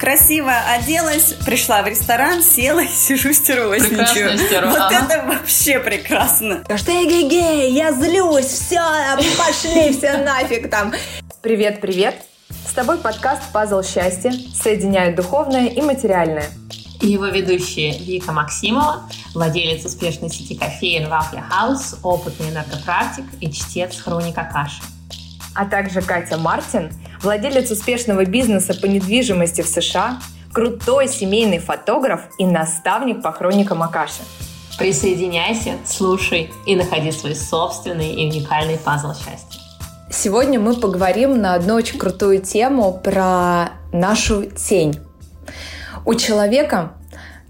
красиво оделась, пришла в ресторан, села и сижу стервосничаю. Вот ага. это вообще прекрасно. Что эгегей, я злюсь, все, пошли все нафиг там. Привет, привет. С тобой подкаст «Пазл счастья» соединяет духовное и материальное. И его ведущие Вика Максимова, владелец успешной сети кофеин Вафля Хаус, опытный энергопрактик и чтец хроника каши. А также Катя Мартин, владелец успешного бизнеса по недвижимости в США, крутой семейный фотограф и наставник по хроникам Акаши. Присоединяйся, слушай и находи свой собственный и уникальный пазл счастья. Сегодня мы поговорим на одну очень крутую тему про нашу тень. У человека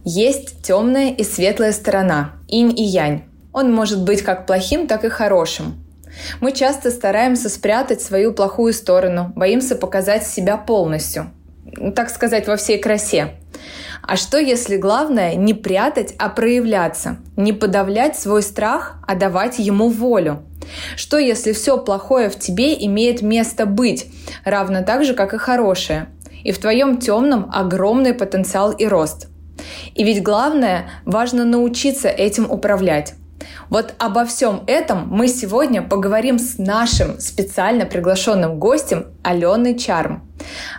есть темная и светлая сторона, инь и янь. Он может быть как плохим, так и хорошим. Мы часто стараемся спрятать свою плохую сторону, боимся показать себя полностью, так сказать, во всей красе. А что если главное не прятать, а проявляться, не подавлять свой страх, а давать ему волю? Что если все плохое в тебе имеет место быть, равно так же, как и хорошее? И в твоем темном огромный потенциал и рост. И ведь главное, важно научиться этим управлять. Вот обо всем этом мы сегодня поговорим с нашим специально приглашенным гостем Аленой Чарм.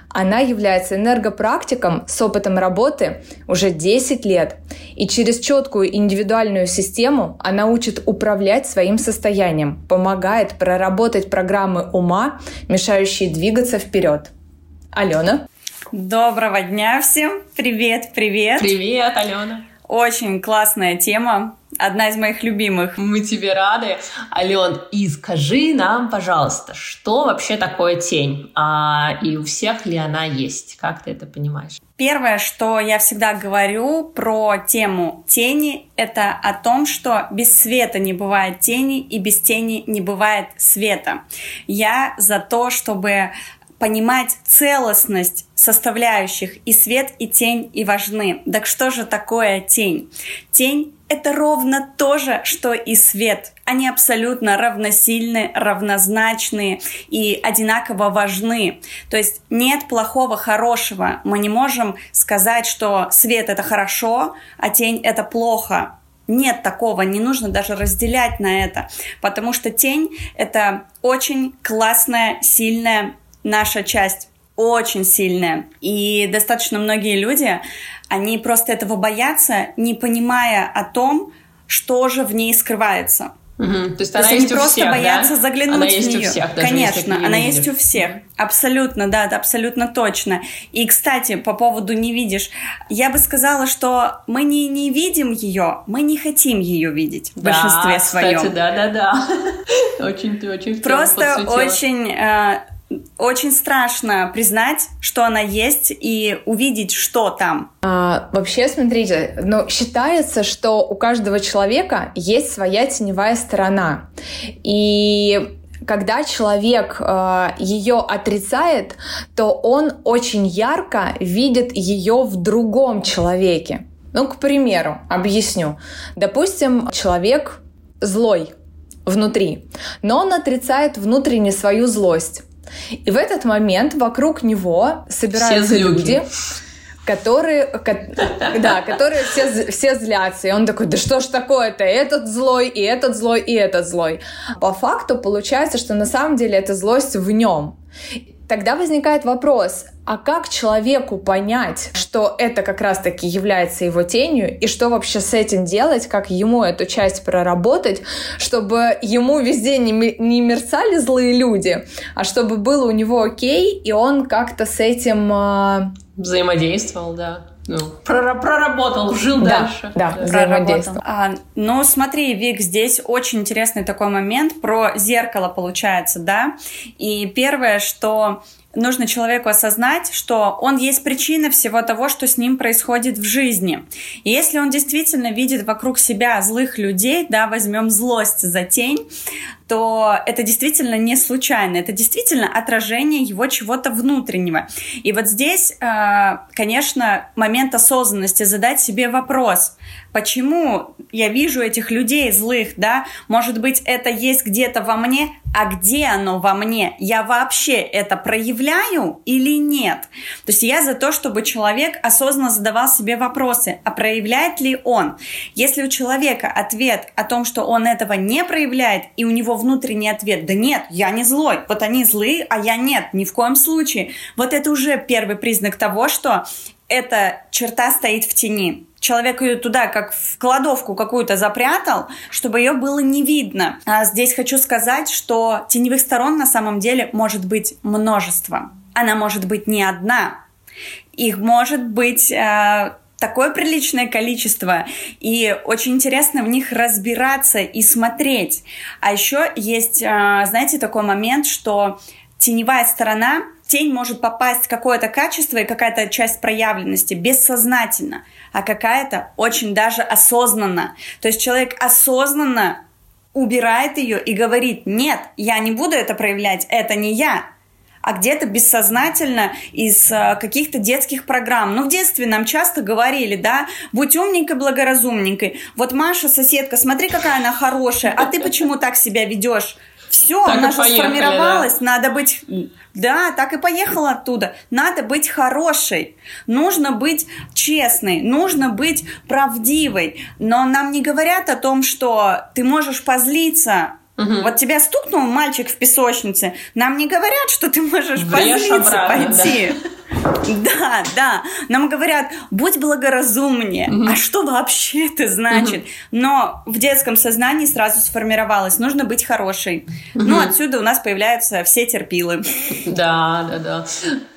Она является энергопрактиком с опытом работы уже 10 лет. И через четкую индивидуальную систему она учит управлять своим состоянием, помогает проработать программы ума, мешающие двигаться вперед. Алена. Доброго дня всем! Привет, привет! Привет, Алена! Очень классная тема, одна из моих любимых. Мы тебе рады. Ален, и скажи нам, пожалуйста, что вообще такое тень? А, и у всех ли она есть? Как ты это понимаешь? Первое, что я всегда говорю про тему тени, это о том, что без света не бывает тени и без тени не бывает света. Я за то, чтобы понимать целостность составляющих и свет, и тень, и важны. Так что же такое тень? Тень — это ровно то же, что и свет. Они абсолютно равносильны, равнозначны и одинаково важны. То есть нет плохого, хорошего. Мы не можем сказать, что свет — это хорошо, а тень — это плохо. Нет такого, не нужно даже разделять на это, потому что тень — это очень классная, сильная наша часть очень сильная. И достаточно многие люди, они просто этого боятся, не понимая о том, что же в ней скрывается. Угу. То есть, То она есть они просто всех, боятся да? заглянуть она в есть нее. У всех, даже Конечно, она есть видишь. у всех. Абсолютно, да, это абсолютно точно. И, кстати, по поводу не видишь, я бы сказала, что мы не, не видим ее, мы не хотим ее видеть в да, большинстве своем. Кстати, да, да, да. Очень очень Просто очень э, очень страшно признать, что она есть, и увидеть, что там. А, вообще, смотрите, ну, считается, что у каждого человека есть своя теневая сторона. И когда человек э, ее отрицает, то он очень ярко видит ее в другом человеке. Ну, к примеру, объясню. Допустим, человек злой внутри, но он отрицает внутренне свою злость. И в этот момент вокруг него собираются люди, которые, да, которые все, все злятся. И он такой, да что ж такое-то, этот злой, и этот злой, и этот злой. По факту получается, что на самом деле эта злость в нем. Тогда возникает вопрос, а как человеку понять, что это как раз-таки является его тенью, и что вообще с этим делать, как ему эту часть проработать, чтобы ему везде не, не мерцали злые люди, а чтобы было у него окей, и он как-то с этим... Э... Взаимодействовал, да. Ну, проработал, жил да, дальше. Да, да взаимодействовал. А, ну, смотри, Вик, здесь очень интересный такой момент про зеркало получается, да. И первое, что нужно человеку осознать, что он есть причина всего того, что с ним происходит в жизни. И если он действительно видит вокруг себя злых людей, да, возьмем злость за тень, то это действительно не случайно, это действительно отражение его чего-то внутреннего. И вот здесь, э, конечно, момент осознанности, задать себе вопрос, почему я вижу этих людей злых, да, может быть, это есть где-то во мне, а где оно во мне? Я вообще это проявляю или нет? То есть я за то, чтобы человек осознанно задавал себе вопросы, а проявляет ли он? Если у человека ответ о том, что он этого не проявляет, и у него внутренний ответ, да нет, я не злой, вот они злые, а я нет, ни в коем случае. Вот это уже первый признак того, что эта черта стоит в тени человек ее туда как в кладовку какую-то запрятал, чтобы ее было не видно. А здесь хочу сказать, что теневых сторон на самом деле может быть множество. Она может быть не одна. Их может быть э, такое приличное количество, и очень интересно в них разбираться и смотреть. А еще есть, э, знаете, такой момент, что теневая сторона тень может попасть какое-то качество и какая-то часть проявленности бессознательно, а какая-то очень даже осознанно. То есть человек осознанно убирает ее и говорит, нет, я не буду это проявлять, это не я, а где-то бессознательно из э, каких-то детских программ. Ну, в детстве нам часто говорили, да, будь умненькой, благоразумненькой. Вот Маша, соседка, смотри, какая она хорошая, а ты почему так себя ведешь? Все, так она же сформировалась, да? надо быть... Да, так и поехала оттуда. Надо быть хорошей, нужно быть честной, нужно быть правдивой. Но нам не говорят о том, что ты можешь позлиться, Угу. Вот тебя стукнул мальчик в песочнице, нам не говорят, что ты можешь Врешь позлиться, обратно, пойти. Да. Да, да. Нам говорят, будь благоразумнее. Угу. А что вообще это значит? Угу. Но в детском сознании сразу сформировалось, нужно быть хорошей. Угу. Ну, отсюда у нас появляются все терпилы. Да, да, да.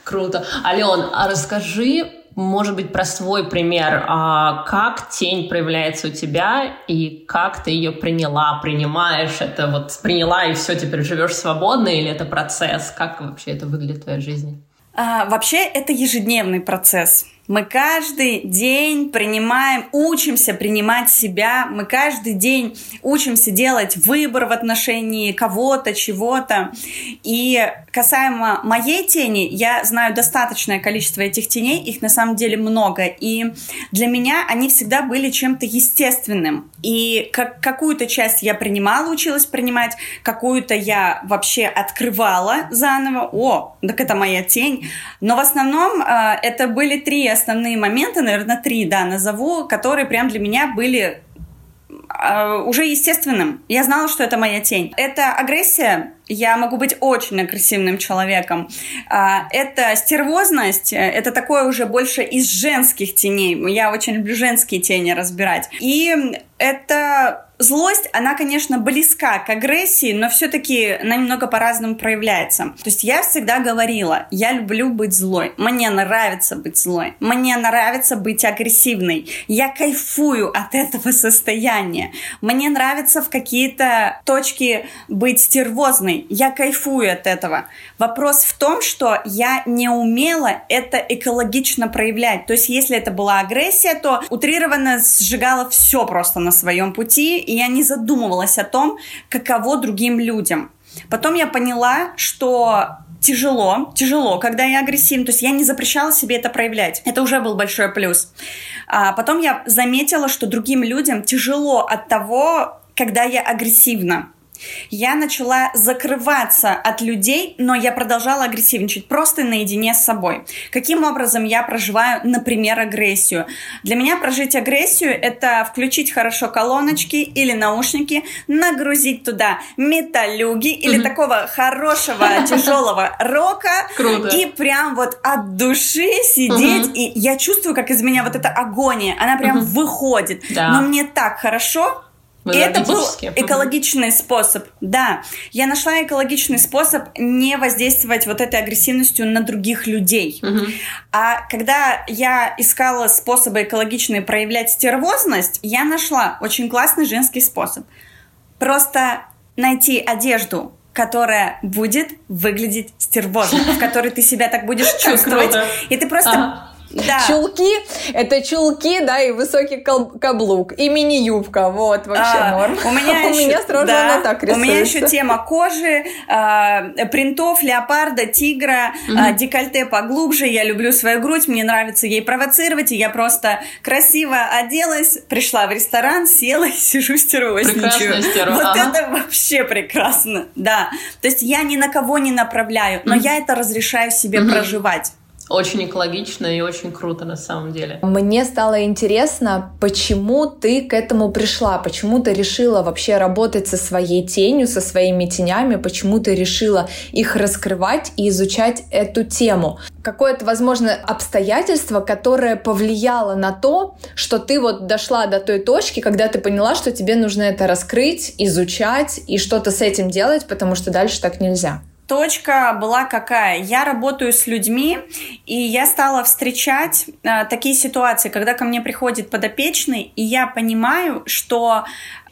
Круто. Ален, а расскажи, может быть, про свой пример. А как тень проявляется у тебя и как ты ее приняла, принимаешь это вот приняла и все, теперь живешь свободно или это процесс? Как вообще это выглядит в твоей жизни? А, вообще это ежедневный процесс. Мы каждый день принимаем, учимся принимать себя, мы каждый день учимся делать выбор в отношении кого-то, чего-то. И касаемо моей тени, я знаю достаточное количество этих теней, их на самом деле много. И для меня они всегда были чем-то естественным. И как, какую-то часть я принимала, училась принимать, какую-то я вообще открывала заново. О, так это моя тень. Но в основном э, это были три основные моменты, наверное, три, да, назову, которые прям для меня были э, уже естественным. Я знала, что это моя тень. Это агрессия. Я могу быть очень агрессивным человеком. Э, это стервозность. Это такое уже больше из женских теней. Я очень люблю женские тени разбирать. И это Злость, она, конечно, близка к агрессии, но все-таки она немного по-разному проявляется. То есть я всегда говорила, я люблю быть злой, мне нравится быть злой, мне нравится быть агрессивной, я кайфую от этого состояния, мне нравится в какие-то точки быть стервозной, я кайфую от этого. Вопрос в том, что я не умела это экологично проявлять. То есть если это была агрессия, то утрированно сжигала все просто на своем пути, и я не задумывалась о том, каково другим людям. Потом я поняла, что тяжело, тяжело, когда я агрессивна. То есть я не запрещала себе это проявлять. Это уже был большой плюс. А потом я заметила, что другим людям тяжело от того, когда я агрессивна. Я начала закрываться от людей, но я продолжала агрессивничать просто наедине с собой. Каким образом я проживаю, например, агрессию? Для меня прожить агрессию – это включить хорошо колоночки или наушники, нагрузить туда металюги или такого хорошего тяжелого рока и прям вот от души сидеть. И я чувствую, как из меня вот эта агония, она прям выходит. Но мне так хорошо, и это был экологичный способ. Да, я нашла экологичный способ не воздействовать вот этой агрессивностью на других людей. Угу. А когда я искала способы экологичные проявлять стервозность, я нашла очень классный женский способ. Просто найти одежду, которая будет выглядеть стервозно, в которой ты себя так будешь чувствовать. И ты просто Да. Чулки — это чулки, да, и высокий каблук, и мини-юбка, вот, вообще а, норм. У меня, еще, у меня сразу да, она так рисуется. У меня еще тема кожи, э, принтов, леопарда, тигра, угу. э, декольте поглубже, я люблю свою грудь, мне нравится ей провоцировать, и я просто красиво оделась, пришла в ресторан, села и сижу стервосничаю. Вот ага. это вообще прекрасно, да. То есть я ни на кого не направляю, но mm я это разрешаю себе mm проживать. Очень экологично и очень круто на самом деле. Мне стало интересно, почему ты к этому пришла, почему ты решила вообще работать со своей тенью, со своими тенями, почему ты решила их раскрывать и изучать эту тему. Какое-то, возможно, обстоятельство, которое повлияло на то, что ты вот дошла до той точки, когда ты поняла, что тебе нужно это раскрыть, изучать и что-то с этим делать, потому что дальше так нельзя точка была какая? Я работаю с людьми, и я стала встречать э, такие ситуации, когда ко мне приходит подопечный, и я понимаю, что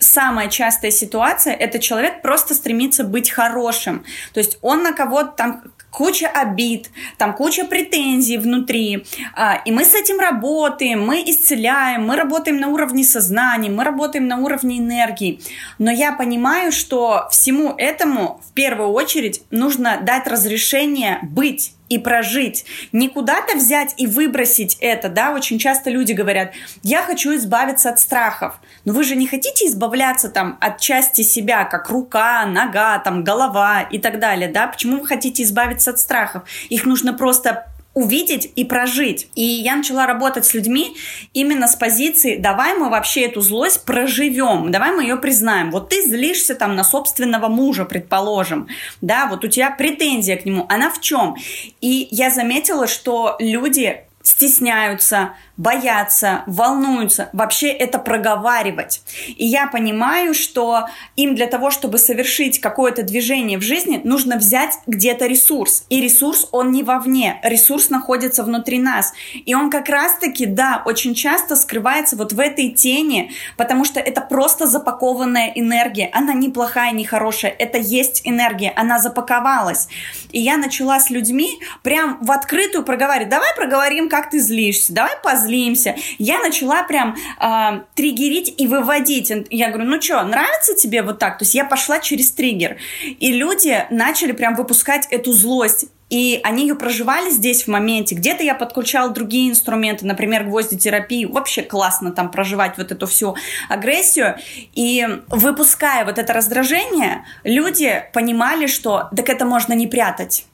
самая частая ситуация это человек просто стремится быть хорошим. То есть он на кого-то там куча обид, там куча претензий внутри, а, и мы с этим работаем, мы исцеляем, мы работаем на уровне сознания, мы работаем на уровне энергии. Но я понимаю, что всему этому в первую очередь нужно дать разрешение быть и прожить. Не куда-то взять и выбросить это, да, очень часто люди говорят, я хочу избавиться от страхов. Но вы же не хотите избавляться там от части себя, как рука, нога, там, голова и так далее, да? Почему вы хотите избавиться от страхов? Их нужно просто увидеть и прожить. И я начала работать с людьми именно с позиции «давай мы вообще эту злость проживем, давай мы ее признаем». Вот ты злишься там на собственного мужа, предположим, да, вот у тебя претензия к нему, она в чем? И я заметила, что люди стесняются, боятся, волнуются, вообще это проговаривать. И я понимаю, что им для того, чтобы совершить какое-то движение в жизни, нужно взять где-то ресурс. И ресурс, он не вовне, ресурс находится внутри нас. И он как раз-таки, да, очень часто скрывается вот в этой тени, потому что это просто запакованная энергия. Она не плохая, не хорошая, это есть энергия, она запаковалась. И я начала с людьми прям в открытую проговаривать. Давай проговорим, как ты злишься, давай позлимся злимся. Я начала прям э, триггерить и выводить. Я говорю, ну что, нравится тебе вот так? То есть я пошла через триггер. И люди начали прям выпускать эту злость и они ее проживали здесь в моменте. Где-то я подключала другие инструменты, например, гвоздитерапию. Вообще классно там проживать вот эту всю агрессию. И выпуская вот это раздражение, люди понимали, что так это можно не прятать.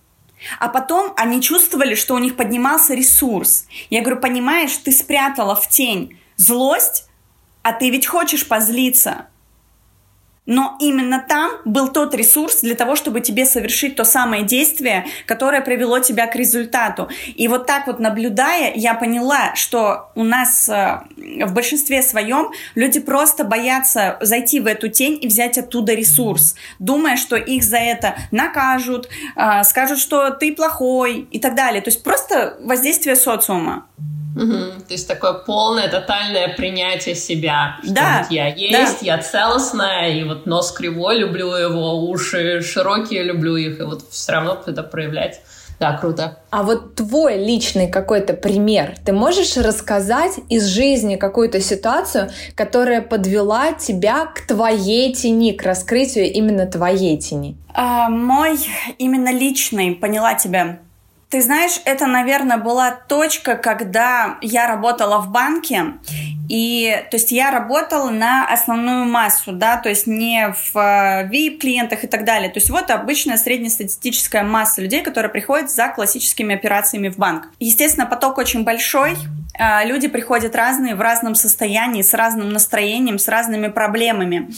А потом они чувствовали, что у них поднимался ресурс. Я говорю, понимаешь, ты спрятала в тень злость, а ты ведь хочешь позлиться. Но именно там был тот ресурс для того, чтобы тебе совершить то самое действие, которое привело тебя к результату. И вот так вот наблюдая, я поняла, что у нас э, в большинстве своем люди просто боятся зайти в эту тень и взять оттуда ресурс, думая, что их за это накажут, э, скажут, что ты плохой и так далее. То есть просто воздействие социума. Угу. То есть такое полное, тотальное принятие себя. Что да. Вот я есть, да. я целостная, и вот нос кривой, люблю его, уши широкие, люблю их, и вот все равно это проявлять. Да, круто. А вот твой личный какой-то пример, ты можешь рассказать из жизни какую-то ситуацию, которая подвела тебя к твоей тени, к раскрытию именно твоей тени? А, мой именно личный, поняла тебя. Ты знаешь, это, наверное, была точка, когда я работала в банке, и, то есть, я работала на основную массу, да, то есть не в VIP-клиентах и так далее. То есть, вот обычная среднестатистическая масса людей, которые приходят за классическими операциями в банк. Естественно, поток очень большой, а, люди приходят разные, в разном состоянии, с разным настроением, с разными проблемами.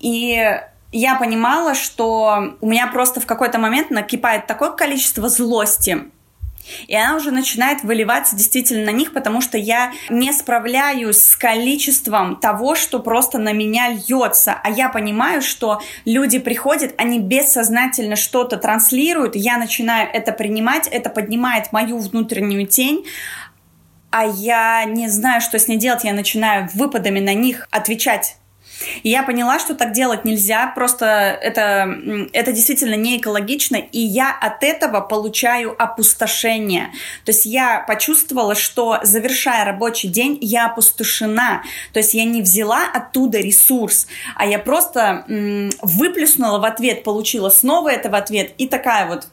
И я понимала, что у меня просто в какой-то момент накипает такое количество злости, и она уже начинает выливаться действительно на них, потому что я не справляюсь с количеством того, что просто на меня льется. А я понимаю, что люди приходят, они бессознательно что-то транслируют, я начинаю это принимать, это поднимает мою внутреннюю тень, а я не знаю, что с ней делать, я начинаю выпадами на них отвечать И я поняла, что так делать нельзя, просто это, это действительно не экологично, и я от этого получаю опустошение. То есть я почувствовала, что завершая рабочий день, я опустошена. То есть я не взяла оттуда ресурс, а я просто м, выплюснула в ответ, получила снова это в ответ, и такая вот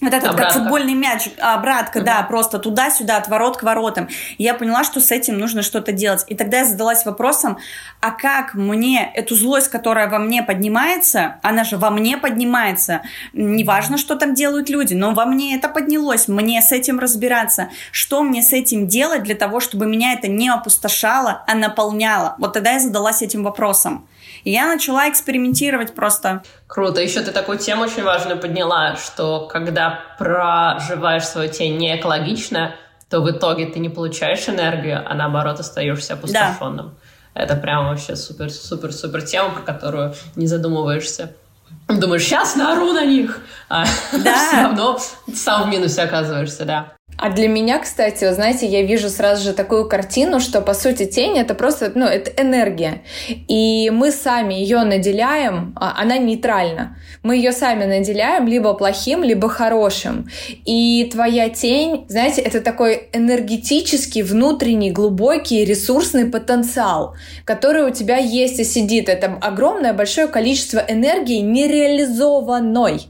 вот этот обратка. как футбольный мяч, обратка, угу. да, просто туда-сюда, от ворот к воротам. И я поняла, что с этим нужно что-то делать. И тогда я задалась вопросом, а как мне эту злость, которая во мне поднимается, она же во мне поднимается, неважно, что там делают люди, но во мне это поднялось, мне с этим разбираться. Что мне с этим делать для того, чтобы меня это не опустошало, а наполняло? Вот тогда я задалась этим вопросом. И я начала экспериментировать просто. Круто. Еще ты такую тему очень важную подняла, что когда проживаешь свою тень не экологично, то в итоге ты не получаешь энергию, а наоборот остаешься опустошенным. Да. Это прям вообще супер-супер-супер тема, про которую не задумываешься. Думаешь, сейчас наору на них, а да. все равно сам в минусе оказываешься, да. А для меня, кстати, вы знаете, я вижу сразу же такую картину, что по сути тень это просто, ну, это энергия. И мы сами ее наделяем, а она нейтральна. Мы ее сами наделяем либо плохим, либо хорошим. И твоя тень, знаете, это такой энергетический, внутренний, глубокий, ресурсный потенциал, который у тебя есть и сидит. Это огромное большое количество энергии нереализованной.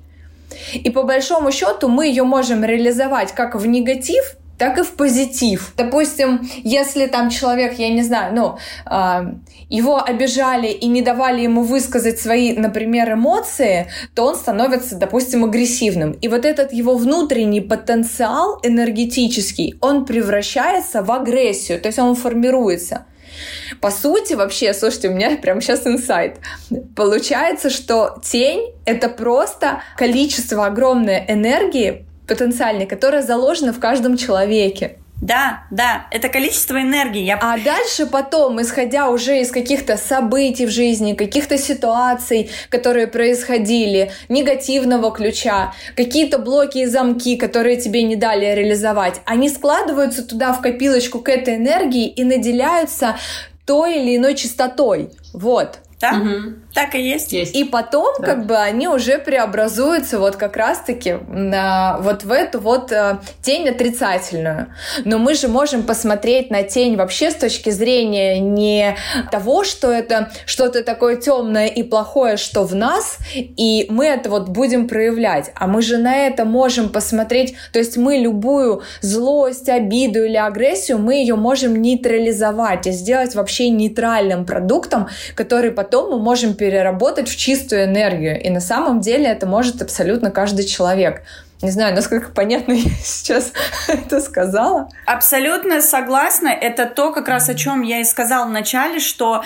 И по большому счету мы ее можем реализовать как в негатив, так и в позитив. Допустим, если там человек, я не знаю, ну, э, его обижали и не давали ему высказать свои, например, эмоции, то он становится, допустим, агрессивным. И вот этот его внутренний потенциал энергетический, он превращается в агрессию, то есть он формируется. По сути, вообще, слушайте, у меня прямо сейчас инсайт. Получается, что тень — это просто количество огромной энергии потенциальной, которая заложена в каждом человеке. Да, да, это количество энергии. Я... А дальше потом, исходя уже из каких-то событий в жизни, каких-то ситуаций, которые происходили, негативного ключа, какие-то блоки и замки, которые тебе не дали реализовать, они складываются туда в копилочку к этой энергии и наделяются той или иной частотой. Вот. Да? Угу. Так и есть. есть. И потом, да. как бы, они уже преобразуются вот как раз-таки на, вот в эту вот э, тень отрицательную. Но мы же можем посмотреть на тень вообще с точки зрения не того, что это что-то такое темное и плохое, что в нас, и мы это вот будем проявлять. А мы же на это можем посмотреть, то есть мы любую злость, обиду или агрессию, мы ее можем нейтрализовать и сделать вообще нейтральным продуктом, который потом мы можем перейти переработать в чистую энергию. И на самом деле это может абсолютно каждый человек. Не знаю, насколько понятно я сейчас это сказала. Абсолютно согласна. Это то, как раз о чем я и сказала в начале, что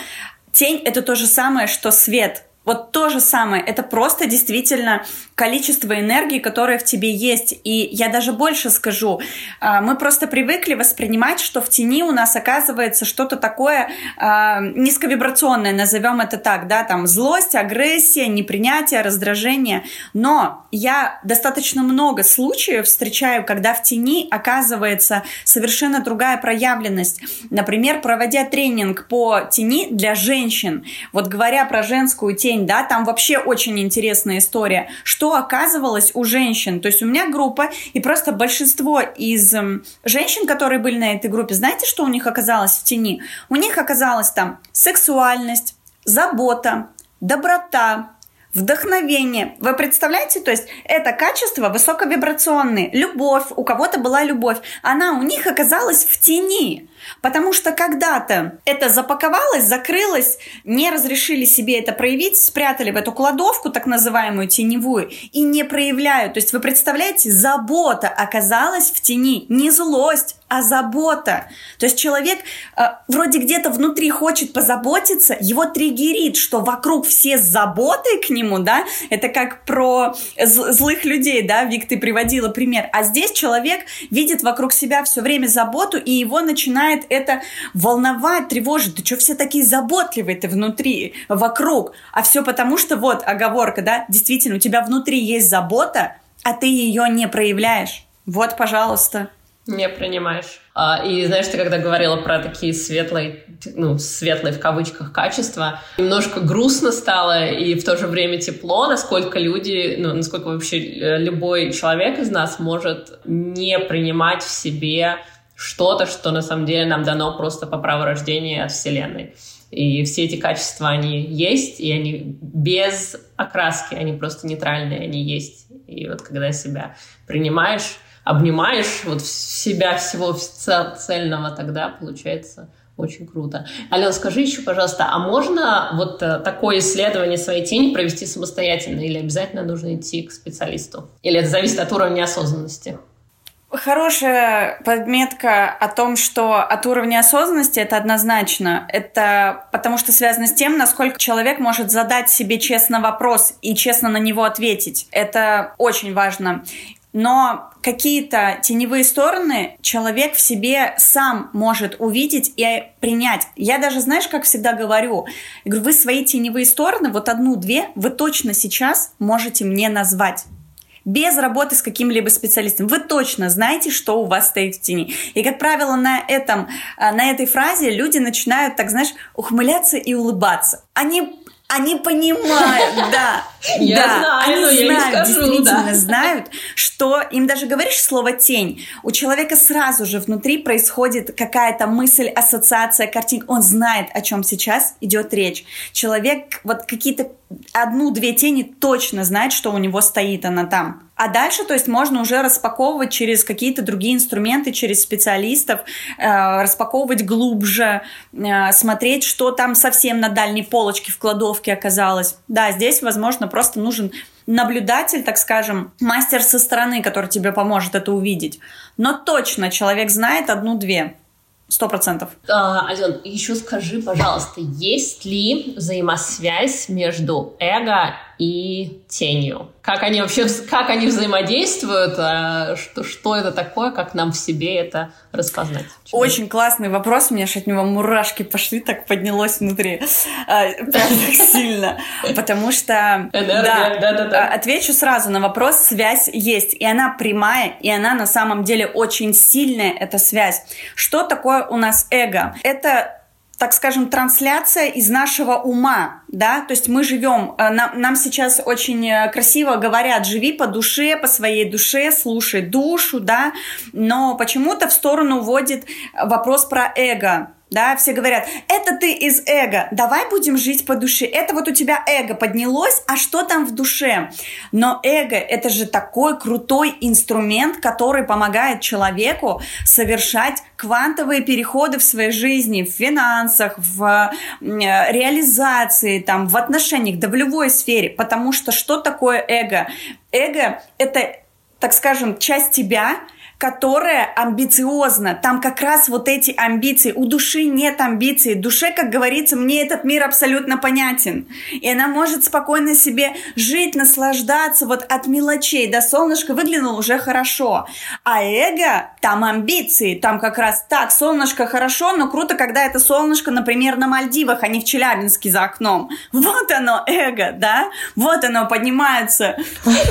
тень это то же самое, что свет. Вот то же самое, это просто действительно количество энергии, которое в тебе есть. И я даже больше скажу, а, мы просто привыкли воспринимать, что в тени у нас оказывается что-то такое а, низковибрационное, назовем это так, да, там злость, агрессия, непринятие, раздражение. Но я достаточно много случаев встречаю, когда в тени оказывается совершенно другая проявленность. Например, проводя тренинг по тени для женщин, вот говоря про женскую тень, день, да, там вообще очень интересная история, что оказывалось у женщин. То есть у меня группа, и просто большинство из эм, женщин, которые были на этой группе, знаете, что у них оказалось в тени? У них оказалась там сексуальность, забота, доброта, вдохновение. Вы представляете, то есть это качество высоковибрационные, любовь, у кого-то была любовь, она у них оказалась в тени. Потому что когда-то это запаковалось, закрылось, не разрешили себе это проявить, спрятали в эту кладовку, так называемую теневую, и не проявляют. То есть вы представляете, забота оказалась в тени, не злость, а забота. То есть человек э, вроде где-то внутри хочет позаботиться, его триггерит, что вокруг все с заботой к нему, да, это как про злых людей, да, Вик, ты приводила пример. А здесь человек видит вокруг себя все время заботу, и его начинает начинает это волновать, тревожить. Да что все такие заботливые-то внутри, вокруг? А все потому, что вот оговорка, да, действительно, у тебя внутри есть забота, а ты ее не проявляешь. Вот, пожалуйста. Не принимаешь. А, и знаешь, ты когда говорила про такие светлые, ну, светлые в кавычках качества, немножко грустно стало и в то же время тепло, насколько люди, ну, насколько вообще э, любой человек из нас может не принимать в себе что-то, что на самом деле нам дано просто по праву рождения от Вселенной. И все эти качества, они есть, и они без окраски, они просто нейтральные, они есть. И вот когда себя принимаешь, обнимаешь вот себя всего цельного, тогда получается очень круто. Алена, скажи еще, пожалуйста, а можно вот э, такое исследование своей тени провести самостоятельно или обязательно нужно идти к специалисту? Или это зависит от уровня осознанности? Хорошая подметка о том, что от уровня осознанности это однозначно. Это потому что связано с тем, насколько человек может задать себе честно вопрос и честно на него ответить. Это очень важно но какие-то теневые стороны человек в себе сам может увидеть и принять. Я даже, знаешь, как всегда говорю, говорю, вы свои теневые стороны, вот одну-две, вы точно сейчас можете мне назвать без работы с каким-либо специалистом. Вы точно знаете, что у вас стоит в тени. И, как правило, на, этом, на этой фразе люди начинают, так знаешь, ухмыляться и улыбаться. Они они понимают, да. Я да, знаю, они но я знают, не скажу, действительно да. знают, что им даже говоришь слово тень, у человека сразу же внутри происходит какая-то мысль, ассоциация, картинка. Он знает, о чем сейчас идет речь. Человек вот какие-то одну-две тени точно знает, что у него стоит она там. А дальше, то есть, можно уже распаковывать через какие-то другие инструменты, через специалистов, э, распаковывать глубже, э, смотреть, что там совсем на дальней полочке в кладовке оказалось. Да, здесь, возможно, просто нужен наблюдатель, так скажем, мастер со стороны, который тебе поможет это увидеть. Но точно человек знает одну-две. Сто процентов. А, Ален, еще скажи, пожалуйста, есть ли взаимосвязь между эго и тенью? Как они вообще, как они взаимодействуют? А что, что это такое? Как нам в себе это распознать? Очень классный вопрос. У меня аж от него мурашки пошли, так поднялось внутри. А, прям так сильно. Потому что... Энергия, да-да-да. Отвечу сразу на вопрос. Связь есть. И она прямая, и она на самом деле очень сильная, эта связь. Что такое у нас эго? Это так скажем, трансляция из нашего ума, да, то есть мы живем, э, нам, нам сейчас очень э, красиво говорят, живи по душе, по своей душе, слушай душу, да, но почему-то в сторону вводит вопрос про эго, да, все говорят, это ты из эго, давай будем жить по душе, это вот у тебя эго поднялось, а что там в душе? Но эго это же такой крутой инструмент, который помогает человеку совершать квантовые переходы в своей жизни, в финансах, в реализации, там, в отношениях, да в любой сфере, потому что что такое эго? Эго это, так скажем, часть тебя, которая амбициозна. Там как раз вот эти амбиции. У души нет амбиций. Душе, как говорится, мне этот мир абсолютно понятен. И она может спокойно себе жить, наслаждаться вот от мелочей. Да, солнышко выглянуло уже хорошо. А эго, там амбиции. Там как раз так, солнышко хорошо, но круто, когда это солнышко, например, на Мальдивах, а не в Челябинске за окном. Вот оно, эго, да? Вот оно поднимается.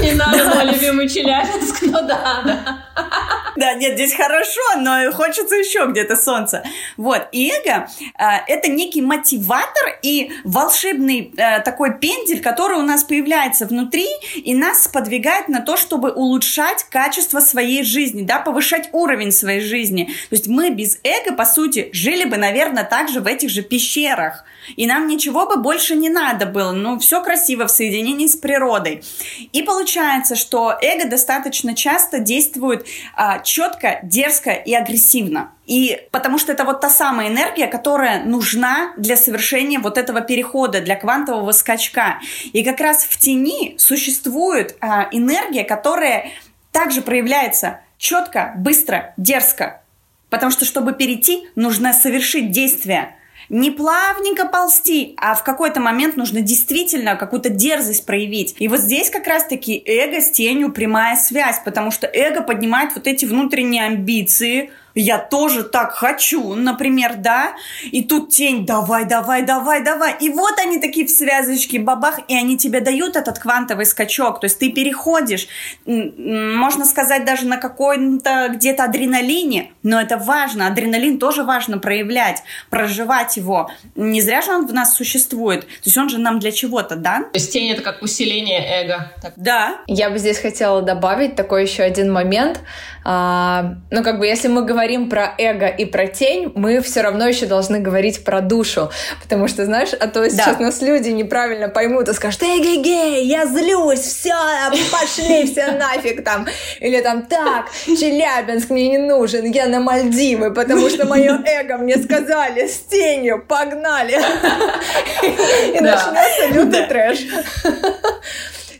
Не надо мой любимый Челябинск, ну да, да. Да, нет, здесь хорошо, но хочется еще где-то солнца. Вот, и эго э, это некий мотиватор и волшебный э, такой пендель, который у нас появляется внутри и нас сподвигает на то, чтобы улучшать качество своей жизни, да, повышать уровень своей жизни. То есть мы без эго, по сути, жили бы, наверное, также в этих же пещерах. И нам ничего бы больше не надо было. Ну, все красиво в соединении с природой. И получается, что эго достаточно часто действует а, четко, дерзко и агрессивно. И потому что это вот та самая энергия, которая нужна для совершения вот этого перехода, для квантового скачка. И как раз в тени существует а, энергия, которая также проявляется четко, быстро, дерзко. Потому что, чтобы перейти, нужно совершить действие – не плавненько ползти, а в какой-то момент нужно действительно какую-то дерзость проявить. И вот здесь как раз-таки эго с тенью прямая связь, потому что эго поднимает вот эти внутренние амбиции, я тоже так хочу, например, да, и тут тень, давай, давай, давай, давай, и вот они такие в связочке, бабах, и они тебе дают этот квантовый скачок, то есть ты переходишь, можно сказать, даже на какой-то где-то адреналине, но это важно, адреналин тоже важно проявлять, проживать его, не зря же он в нас существует, то есть он же нам для чего-то, да? То есть тень это как усиление эго. Так. Да. Я бы здесь хотела добавить такой еще один момент, а, ну как бы если мы говорим говорим про эго и про тень, мы все равно еще должны говорить про душу. Потому что, знаешь, а то сейчас да. нас люди неправильно поймут и скажут, эй-гей-гей, я злюсь, все, пошли все нафиг там. Или там, так, Челябинск мне не нужен, я на Мальдивы, потому что мое эго мне сказали, с тенью, погнали. И начнется лютый трэш.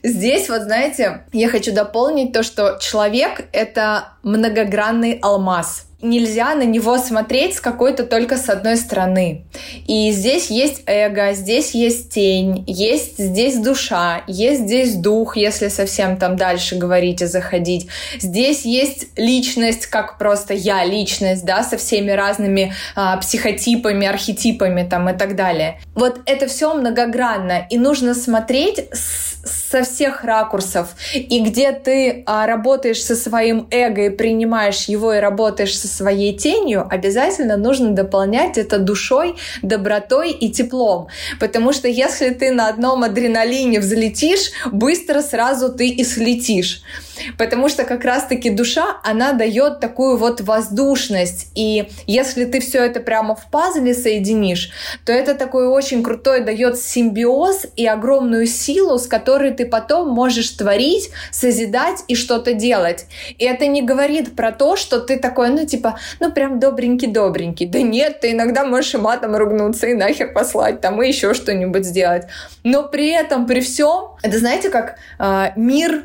Здесь, вот знаете, я хочу дополнить то, что человек — это многогранный алмаз нельзя на него смотреть с какой-то только с одной стороны. И здесь есть эго, здесь есть тень, есть здесь душа, есть здесь дух, если совсем там дальше говорить и заходить. Здесь есть личность, как просто я личность, да, со всеми разными а, психотипами, архетипами там и так далее. Вот это все многогранно, и нужно смотреть с, со всех ракурсов. И где ты а, работаешь со своим эго и принимаешь его и работаешь со своей тенью, обязательно нужно дополнять это душой, добротой и теплом. Потому что если ты на одном адреналине взлетишь, быстро сразу ты и слетишь. Потому что как раз-таки душа, она дает такую вот воздушность. И если ты все это прямо в пазле соединишь, то это такой очень крутой дает симбиоз и огромную силу, с которой ты потом можешь творить, созидать и что-то делать. И это не говорит про то, что ты такой, ну типа, ну прям добренький-добренький. Да нет, ты иногда можешь и матом ругнуться и нахер послать там и еще что-нибудь сделать. Но при этом, при всем, это знаете, как э, мир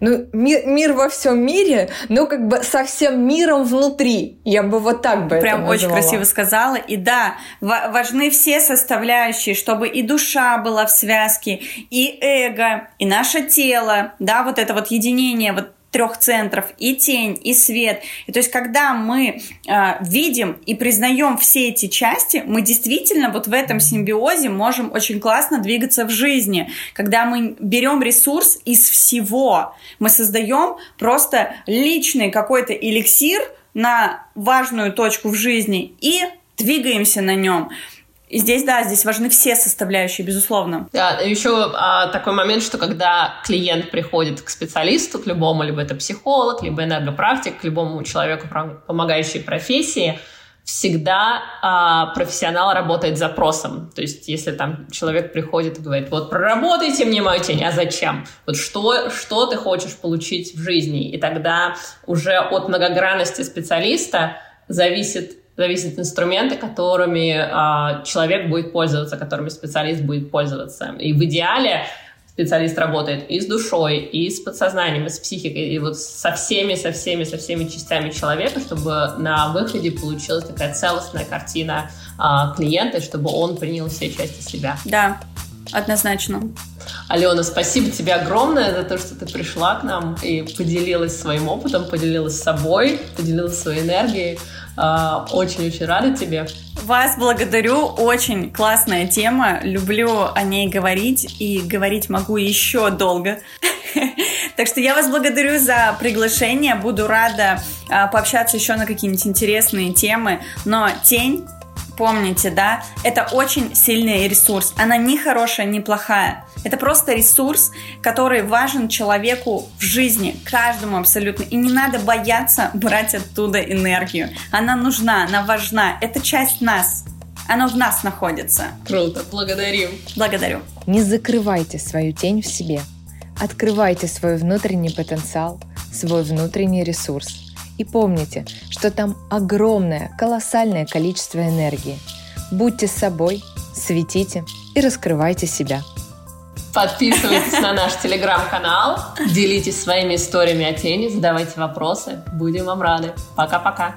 ну, мир, мир во всем мире, но как бы со всем миром внутри. Я бы вот так бы Прям это очень красиво сказала. И да, важны все составляющие, чтобы и душа была в связке, и эго, и наше тело, да, вот это вот единение, вот трех центров, и тень, и свет. И то есть, когда мы э, видим и признаем все эти части, мы действительно вот в этом симбиозе можем очень классно двигаться в жизни. Когда мы берем ресурс из всего, мы создаем просто личный какой-то эликсир на важную точку в жизни и двигаемся на нем. И здесь, да, здесь важны все составляющие, безусловно. Да, еще а, такой момент, что когда клиент приходит к специалисту, к любому, либо это психолог, либо энергопрактик, к любому человеку, помогающей профессии, всегда а, профессионал работает запросом. То есть, если там человек приходит и говорит, вот проработайте мне мою тень, а зачем? Вот что, что ты хочешь получить в жизни? И тогда уже от многогранности специалиста зависит зависят инструменты, которыми а, человек будет пользоваться, которыми специалист будет пользоваться. И в идеале специалист работает и с душой, и с подсознанием, и с психикой, и вот со всеми, со всеми, со всеми частями человека, чтобы на выходе получилась такая целостная картина а, клиента, чтобы он принял все части себя. Да, однозначно. Алена, спасибо тебе огромное за то, что ты пришла к нам и поделилась своим опытом, поделилась собой, поделилась своей энергией. А, очень-очень рада тебе. Вас благодарю. Очень классная тема. Люблю о ней говорить и говорить могу еще долго. Так что я вас благодарю за приглашение. Буду рада а, пообщаться еще на какие-нибудь интересные темы. Но тень помните, да, это очень сильный ресурс. Она не хорошая, не плохая. Это просто ресурс, который важен человеку в жизни, каждому абсолютно. И не надо бояться брать оттуда энергию. Она нужна, она важна. Это часть нас. Оно в нас находится. Круто, благодарю. Благодарю. Не закрывайте свою тень в себе. Открывайте свой внутренний потенциал, свой внутренний ресурс. И помните, что там огромное, колоссальное количество энергии. Будьте собой, светите и раскрывайте себя. Подписывайтесь на наш телеграм-канал, делитесь своими историями о тени, задавайте вопросы. Будем вам рады. Пока-пока.